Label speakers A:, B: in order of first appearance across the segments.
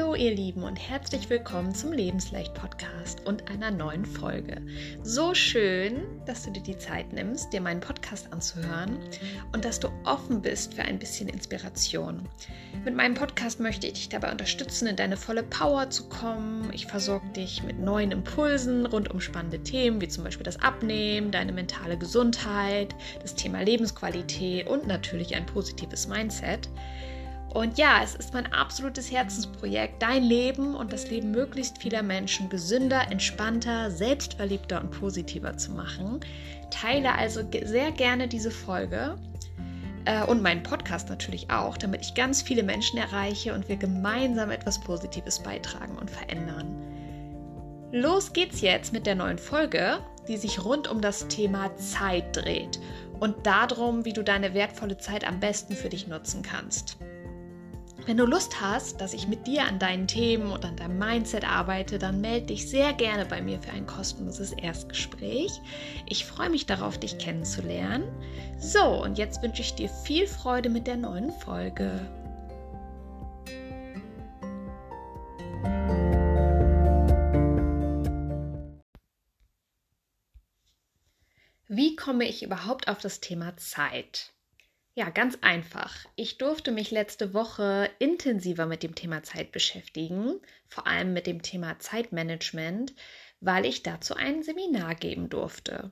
A: Hallo ihr Lieben und herzlich willkommen zum Lebensleicht Podcast und einer neuen Folge. So schön, dass du dir die Zeit nimmst, dir meinen Podcast anzuhören und dass du offen bist für ein bisschen Inspiration. Mit meinem Podcast möchte ich dich dabei unterstützen, in deine volle Power zu kommen. Ich versorge dich mit neuen Impulsen rund um spannende Themen, wie zum Beispiel das Abnehmen, deine mentale Gesundheit, das Thema Lebensqualität und natürlich ein positives Mindset. Und ja, es ist mein absolutes Herzensprojekt, dein Leben und das Leben möglichst vieler Menschen gesünder, entspannter, selbstverliebter und positiver zu machen. Teile also sehr gerne diese Folge äh, und meinen Podcast natürlich auch, damit ich ganz viele Menschen erreiche und wir gemeinsam etwas Positives beitragen und verändern. Los geht's jetzt mit der neuen Folge, die sich rund um das Thema Zeit dreht und darum, wie du deine wertvolle Zeit am besten für dich nutzen kannst. Wenn du Lust hast, dass ich mit dir an deinen Themen und an deinem Mindset arbeite, dann melde dich sehr gerne bei mir für ein kostenloses Erstgespräch. Ich freue mich darauf, dich kennenzulernen. So, und jetzt wünsche ich dir viel Freude mit der neuen Folge. Wie komme ich überhaupt auf das Thema Zeit? Ja, ganz einfach. Ich durfte mich letzte Woche intensiver mit dem Thema Zeit beschäftigen, vor allem mit dem Thema Zeitmanagement, weil ich dazu ein Seminar geben durfte.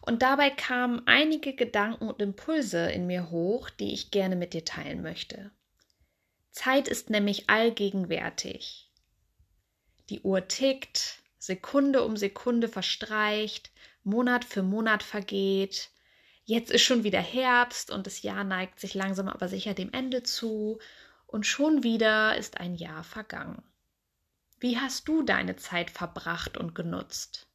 A: Und dabei kamen einige Gedanken und Impulse in mir hoch, die ich gerne mit dir teilen möchte. Zeit ist nämlich allgegenwärtig. Die Uhr tickt, Sekunde um Sekunde verstreicht, Monat für Monat vergeht, Jetzt ist schon wieder Herbst und das Jahr neigt sich langsam aber sicher dem Ende zu und schon wieder ist ein Jahr vergangen. Wie hast du deine Zeit verbracht und genutzt?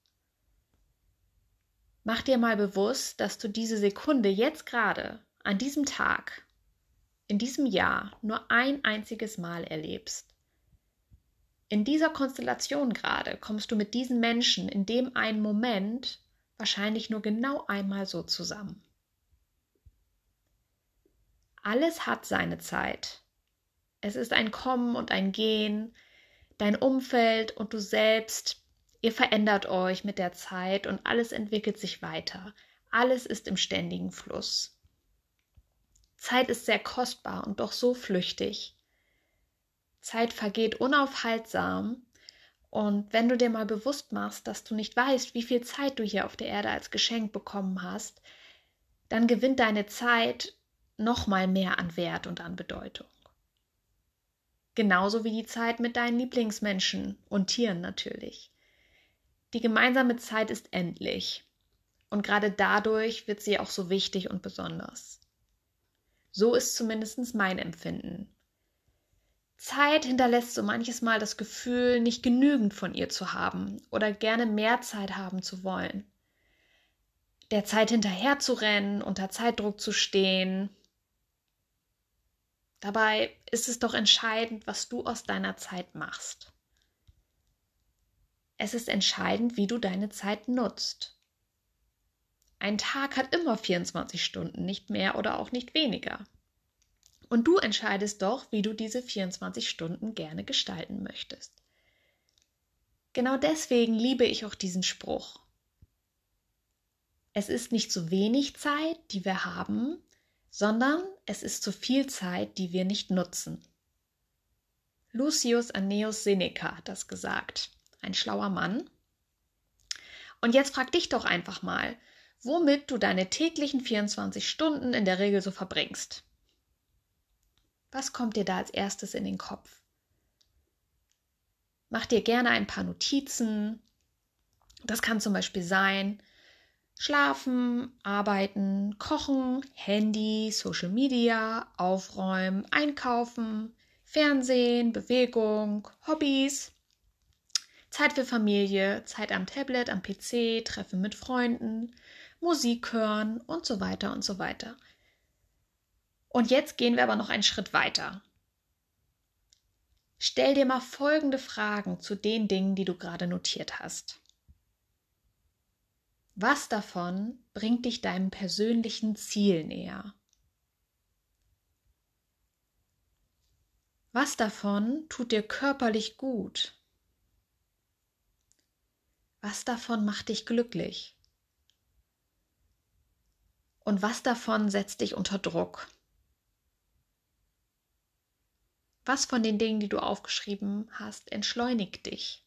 A: Mach dir mal bewusst, dass du diese Sekunde jetzt gerade, an diesem Tag, in diesem Jahr nur ein einziges Mal erlebst. In dieser Konstellation gerade kommst du mit diesen Menschen in dem einen Moment wahrscheinlich nur genau einmal so zusammen. Alles hat seine Zeit. Es ist ein Kommen und ein Gehen. Dein Umfeld und du selbst, ihr verändert euch mit der Zeit und alles entwickelt sich weiter. Alles ist im ständigen Fluss. Zeit ist sehr kostbar und doch so flüchtig. Zeit vergeht unaufhaltsam und wenn du dir mal bewusst machst, dass du nicht weißt, wie viel Zeit du hier auf der Erde als Geschenk bekommen hast, dann gewinnt deine Zeit noch mal mehr an Wert und an Bedeutung. Genauso wie die Zeit mit deinen Lieblingsmenschen und Tieren natürlich. Die gemeinsame Zeit ist endlich und gerade dadurch wird sie auch so wichtig und besonders. So ist zumindest mein Empfinden. Zeit hinterlässt so manches Mal das Gefühl, nicht genügend von ihr zu haben oder gerne mehr Zeit haben zu wollen. Der Zeit hinterher zu rennen, unter Zeitdruck zu stehen. Dabei ist es doch entscheidend, was du aus deiner Zeit machst. Es ist entscheidend, wie du deine Zeit nutzt. Ein Tag hat immer 24 Stunden, nicht mehr oder auch nicht weniger. Und du entscheidest doch, wie du diese 24 Stunden gerne gestalten möchtest. Genau deswegen liebe ich auch diesen Spruch. Es ist nicht zu wenig Zeit, die wir haben, sondern es ist zu viel Zeit, die wir nicht nutzen. Lucius Anneus Seneca hat das gesagt, ein schlauer Mann. Und jetzt frag dich doch einfach mal, womit du deine täglichen 24 Stunden in der Regel so verbringst. Was kommt dir da als erstes in den Kopf? Mach dir gerne ein paar Notizen. Das kann zum Beispiel sein, Schlafen, arbeiten, kochen, Handy, Social Media, aufräumen, einkaufen, Fernsehen, Bewegung, Hobbys, Zeit für Familie, Zeit am Tablet, am PC, Treffen mit Freunden, Musik hören und so weiter und so weiter. Und jetzt gehen wir aber noch einen Schritt weiter. Stell dir mal folgende Fragen zu den Dingen, die du gerade notiert hast. Was davon bringt dich deinem persönlichen Ziel näher? Was davon tut dir körperlich gut? Was davon macht dich glücklich? Und was davon setzt dich unter Druck? Was von den Dingen, die du aufgeschrieben hast, entschleunigt dich?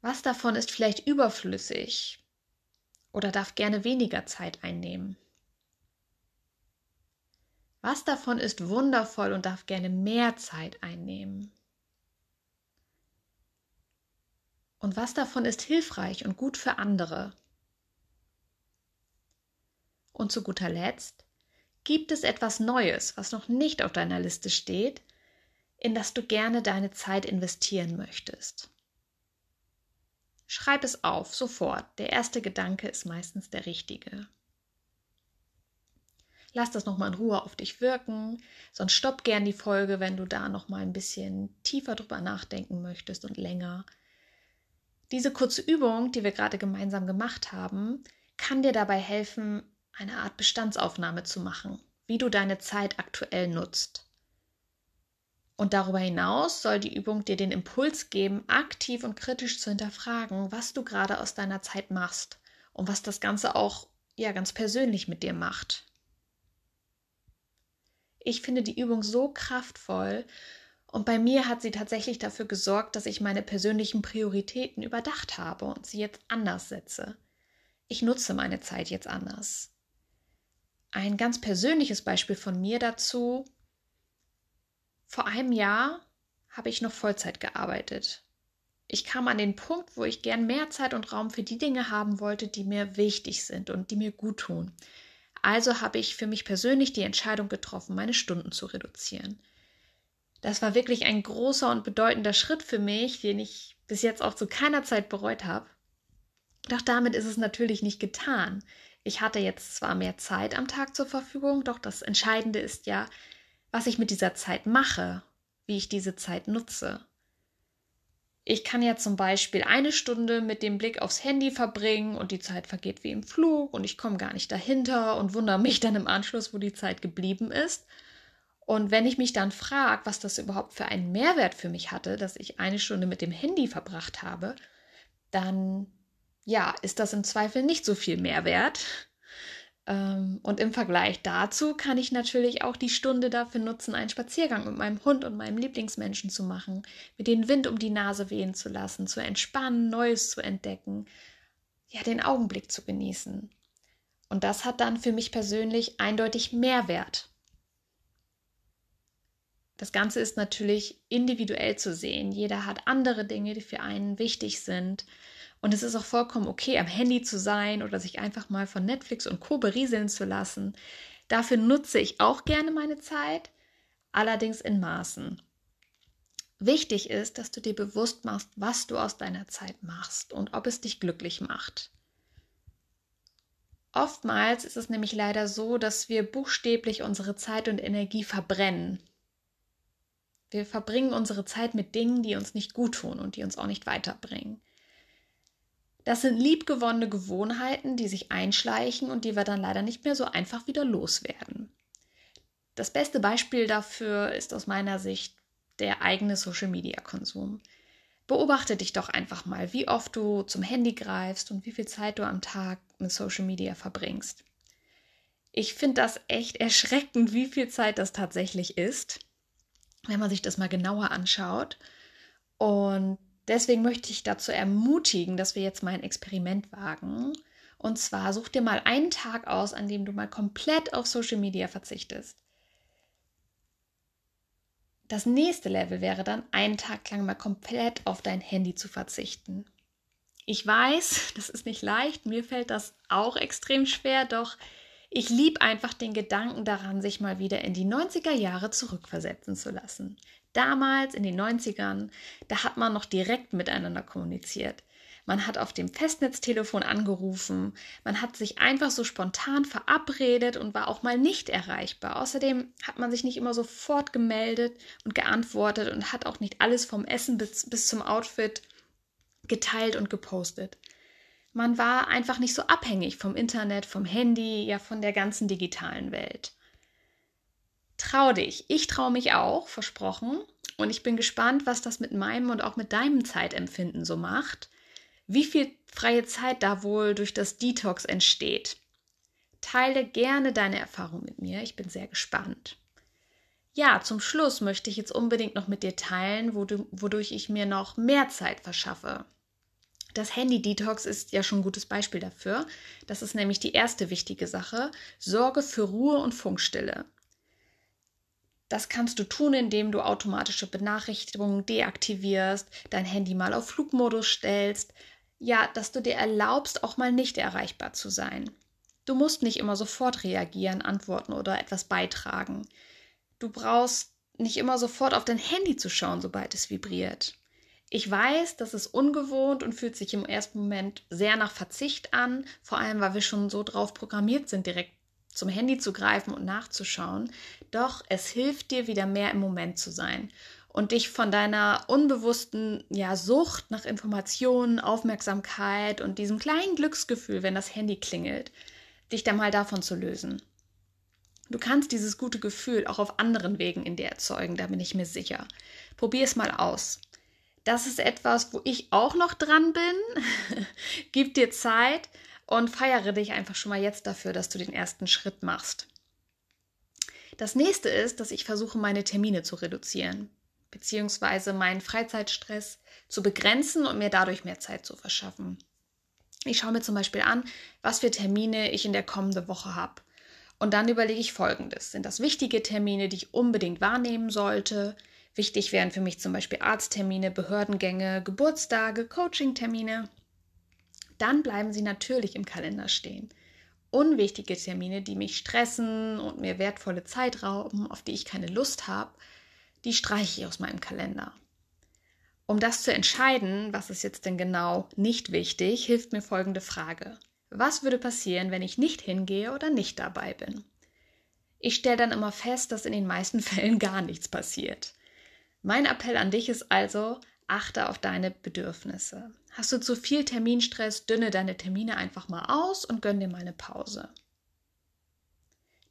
A: Was davon ist vielleicht überflüssig oder darf gerne weniger Zeit einnehmen? Was davon ist wundervoll und darf gerne mehr Zeit einnehmen? Und was davon ist hilfreich und gut für andere? Und zu guter Letzt, Gibt es etwas Neues, was noch nicht auf deiner Liste steht, in das du gerne deine Zeit investieren möchtest? Schreib es auf, sofort. Der erste Gedanke ist meistens der richtige. Lass das nochmal in Ruhe auf dich wirken, sonst stopp gern die Folge, wenn du da nochmal ein bisschen tiefer drüber nachdenken möchtest und länger. Diese kurze Übung, die wir gerade gemeinsam gemacht haben, kann dir dabei helfen, eine Art Bestandsaufnahme zu machen, wie du deine Zeit aktuell nutzt. Und darüber hinaus soll die Übung dir den Impuls geben, aktiv und kritisch zu hinterfragen, was du gerade aus deiner Zeit machst und was das Ganze auch ja ganz persönlich mit dir macht. Ich finde die Übung so kraftvoll und bei mir hat sie tatsächlich dafür gesorgt, dass ich meine persönlichen Prioritäten überdacht habe und sie jetzt anders setze. Ich nutze meine Zeit jetzt anders. Ein ganz persönliches Beispiel von mir dazu. Vor einem Jahr habe ich noch Vollzeit gearbeitet. Ich kam an den Punkt, wo ich gern mehr Zeit und Raum für die Dinge haben wollte, die mir wichtig sind und die mir gut tun. Also habe ich für mich persönlich die Entscheidung getroffen, meine Stunden zu reduzieren. Das war wirklich ein großer und bedeutender Schritt für mich, den ich bis jetzt auch zu keiner Zeit bereut habe. Doch damit ist es natürlich nicht getan. Ich hatte jetzt zwar mehr Zeit am Tag zur Verfügung, doch das Entscheidende ist ja, was ich mit dieser Zeit mache, wie ich diese Zeit nutze. Ich kann ja zum Beispiel eine Stunde mit dem Blick aufs Handy verbringen und die Zeit vergeht wie im Flug und ich komme gar nicht dahinter und wundere mich dann im Anschluss, wo die Zeit geblieben ist. Und wenn ich mich dann frage, was das überhaupt für einen Mehrwert für mich hatte, dass ich eine Stunde mit dem Handy verbracht habe, dann ja, ist das im Zweifel nicht so viel Mehrwert. Ähm, und im Vergleich dazu kann ich natürlich auch die Stunde dafür nutzen, einen Spaziergang mit meinem Hund und meinem Lieblingsmenschen zu machen, mit den Wind um die Nase wehen zu lassen, zu entspannen, Neues zu entdecken, ja, den Augenblick zu genießen. Und das hat dann für mich persönlich eindeutig Mehrwert. Das Ganze ist natürlich individuell zu sehen. Jeder hat andere Dinge, die für einen wichtig sind. Und es ist auch vollkommen okay, am Handy zu sein oder sich einfach mal von Netflix und Co. berieseln zu lassen. Dafür nutze ich auch gerne meine Zeit, allerdings in Maßen. Wichtig ist, dass du dir bewusst machst, was du aus deiner Zeit machst und ob es dich glücklich macht. Oftmals ist es nämlich leider so, dass wir buchstäblich unsere Zeit und Energie verbrennen. Wir verbringen unsere Zeit mit Dingen, die uns nicht gut tun und die uns auch nicht weiterbringen. Das sind liebgewonnene Gewohnheiten, die sich einschleichen und die wir dann leider nicht mehr so einfach wieder loswerden. Das beste Beispiel dafür ist aus meiner Sicht der eigene Social-Media-Konsum. Beobachte dich doch einfach mal, wie oft du zum Handy greifst und wie viel Zeit du am Tag mit Social Media verbringst. Ich finde das echt erschreckend, wie viel Zeit das tatsächlich ist, wenn man sich das mal genauer anschaut. Und Deswegen möchte ich dazu ermutigen, dass wir jetzt mal ein Experiment wagen. Und zwar such dir mal einen Tag aus, an dem du mal komplett auf Social Media verzichtest. Das nächste Level wäre dann, einen Tag lang mal komplett auf dein Handy zu verzichten. Ich weiß, das ist nicht leicht, mir fällt das auch extrem schwer, doch ich liebe einfach den Gedanken daran, sich mal wieder in die 90er Jahre zurückversetzen zu lassen. Damals in den 90ern, da hat man noch direkt miteinander kommuniziert. Man hat auf dem Festnetztelefon angerufen, man hat sich einfach so spontan verabredet und war auch mal nicht erreichbar. Außerdem hat man sich nicht immer sofort gemeldet und geantwortet und hat auch nicht alles vom Essen bis, bis zum Outfit geteilt und gepostet. Man war einfach nicht so abhängig vom Internet, vom Handy, ja von der ganzen digitalen Welt. Trau dich. Ich traue mich auch, versprochen. Und ich bin gespannt, was das mit meinem und auch mit deinem Zeitempfinden so macht. Wie viel freie Zeit da wohl durch das Detox entsteht. Teile gerne deine Erfahrung mit mir. Ich bin sehr gespannt. Ja, zum Schluss möchte ich jetzt unbedingt noch mit dir teilen, wodurch ich mir noch mehr Zeit verschaffe. Das Handy-Detox ist ja schon ein gutes Beispiel dafür. Das ist nämlich die erste wichtige Sache. Sorge für Ruhe und Funkstille. Das kannst du tun, indem du automatische Benachrichtigungen deaktivierst, dein Handy mal auf Flugmodus stellst, ja, dass du dir erlaubst, auch mal nicht erreichbar zu sein. Du musst nicht immer sofort reagieren, antworten oder etwas beitragen. Du brauchst nicht immer sofort auf dein Handy zu schauen, sobald es vibriert. Ich weiß, das ist ungewohnt und fühlt sich im ersten Moment sehr nach Verzicht an, vor allem weil wir schon so drauf programmiert sind, direkt zum Handy zu greifen und nachzuschauen. Doch es hilft dir, wieder mehr im Moment zu sein und dich von deiner unbewussten ja, Sucht nach Informationen, Aufmerksamkeit und diesem kleinen Glücksgefühl, wenn das Handy klingelt, dich dann mal davon zu lösen. Du kannst dieses gute Gefühl auch auf anderen Wegen in dir erzeugen, da bin ich mir sicher. Probier es mal aus. Das ist etwas, wo ich auch noch dran bin. Gib dir Zeit und feiere dich einfach schon mal jetzt dafür, dass du den ersten Schritt machst. Das nächste ist, dass ich versuche, meine Termine zu reduzieren, beziehungsweise meinen Freizeitstress zu begrenzen und mir dadurch mehr Zeit zu verschaffen. Ich schaue mir zum Beispiel an, was für Termine ich in der kommenden Woche habe. Und dann überlege ich Folgendes. Sind das wichtige Termine, die ich unbedingt wahrnehmen sollte? Wichtig wären für mich zum Beispiel Arzttermine, Behördengänge, Geburtstage, Coachingtermine. Dann bleiben sie natürlich im Kalender stehen. Unwichtige Termine, die mich stressen und mir wertvolle Zeit rauben, auf die ich keine Lust habe, die streiche ich aus meinem Kalender. Um das zu entscheiden, was ist jetzt denn genau nicht wichtig, hilft mir folgende Frage. Was würde passieren, wenn ich nicht hingehe oder nicht dabei bin? Ich stelle dann immer fest, dass in den meisten Fällen gar nichts passiert. Mein Appell an dich ist also, achte auf deine Bedürfnisse. Hast du zu viel Terminstress, dünne deine Termine einfach mal aus und gönn dir mal eine Pause.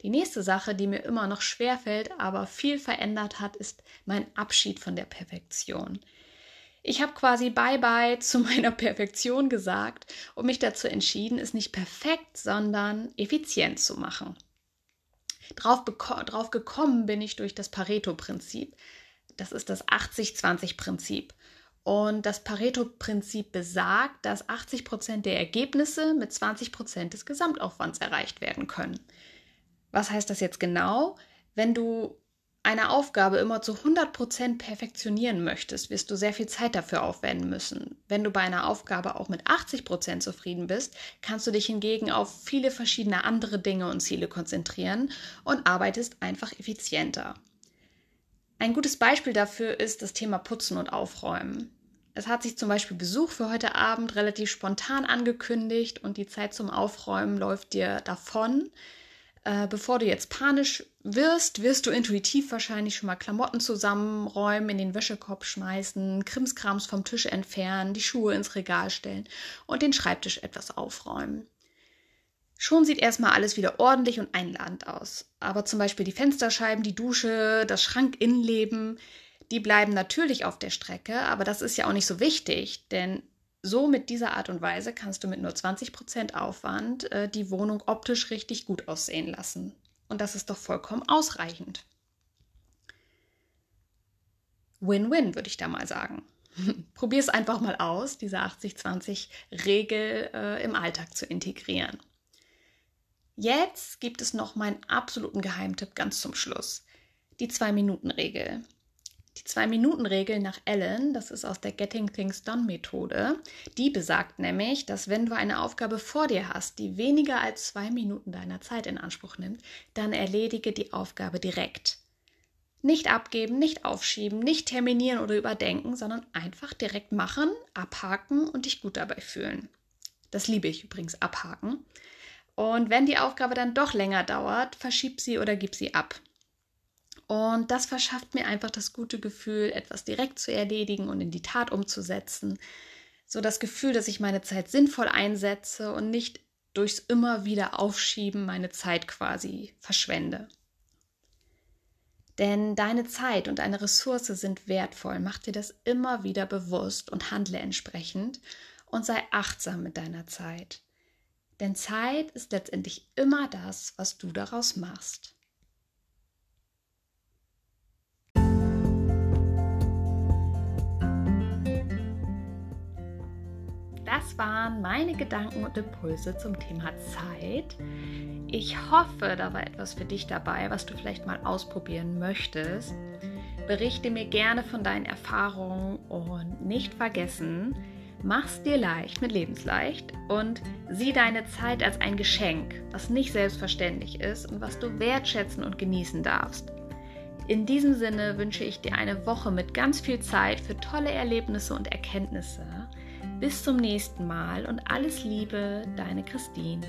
A: Die nächste Sache, die mir immer noch schwer fällt, aber viel verändert hat, ist mein Abschied von der Perfektion. Ich habe quasi Bye-bye zu meiner Perfektion gesagt und mich dazu entschieden, es nicht perfekt, sondern effizient zu machen. Drauf, drauf gekommen bin ich durch das Pareto-Prinzip. Das ist das 80-20-Prinzip. Und das Pareto-Prinzip besagt, dass 80 Prozent der Ergebnisse mit 20 Prozent des Gesamtaufwands erreicht werden können. Was heißt das jetzt genau? Wenn du eine Aufgabe immer zu 100% perfektionieren möchtest, wirst du sehr viel Zeit dafür aufwenden müssen. Wenn du bei einer Aufgabe auch mit 80% zufrieden bist, kannst du dich hingegen auf viele verschiedene andere Dinge und Ziele konzentrieren und arbeitest einfach effizienter. Ein gutes Beispiel dafür ist das Thema Putzen und Aufräumen. Es hat sich zum Beispiel Besuch für heute Abend relativ spontan angekündigt und die Zeit zum Aufräumen läuft dir davon. Äh, bevor du jetzt panisch wirst, wirst du intuitiv wahrscheinlich schon mal Klamotten zusammenräumen, in den Wäschekorb schmeißen, Krimskrams vom Tisch entfernen, die Schuhe ins Regal stellen und den Schreibtisch etwas aufräumen. Schon sieht erstmal alles wieder ordentlich und einladend aus. Aber zum Beispiel die Fensterscheiben, die Dusche, das Schrankinnenleben, die bleiben natürlich auf der Strecke, aber das ist ja auch nicht so wichtig, denn so mit dieser Art und Weise kannst du mit nur 20% Aufwand äh, die Wohnung optisch richtig gut aussehen lassen. Und das ist doch vollkommen ausreichend. Win-win, würde ich da mal sagen. Probier es einfach mal aus, diese 80-20-Regel äh, im Alltag zu integrieren. Jetzt gibt es noch meinen absoluten Geheimtipp ganz zum Schluss. Die Zwei-Minuten-Regel. Die Zwei-Minuten-Regel nach Ellen, das ist aus der Getting Things Done-Methode, die besagt nämlich, dass wenn du eine Aufgabe vor dir hast, die weniger als zwei Minuten deiner Zeit in Anspruch nimmt, dann erledige die Aufgabe direkt. Nicht abgeben, nicht aufschieben, nicht terminieren oder überdenken, sondern einfach direkt machen, abhaken und dich gut dabei fühlen. Das liebe ich übrigens, abhaken. Und wenn die Aufgabe dann doch länger dauert, verschieb sie oder gib sie ab. Und das verschafft mir einfach das gute Gefühl, etwas direkt zu erledigen und in die Tat umzusetzen. So das Gefühl, dass ich meine Zeit sinnvoll einsetze und nicht durchs immer wieder Aufschieben meine Zeit quasi verschwende. Denn deine Zeit und deine Ressource sind wertvoll. Mach dir das immer wieder bewusst und handle entsprechend und sei achtsam mit deiner Zeit. Denn Zeit ist letztendlich immer das, was du daraus machst. Das waren meine Gedanken und Impulse zum Thema Zeit. Ich hoffe, da war etwas für dich dabei, was du vielleicht mal ausprobieren möchtest. Berichte mir gerne von deinen Erfahrungen und nicht vergessen, mach's dir leicht mit Lebensleicht und sieh deine Zeit als ein Geschenk, was nicht selbstverständlich ist und was du wertschätzen und genießen darfst. In diesem Sinne wünsche ich dir eine Woche mit ganz viel Zeit für tolle Erlebnisse und Erkenntnisse. Bis zum nächsten Mal und alles Liebe, deine Christine.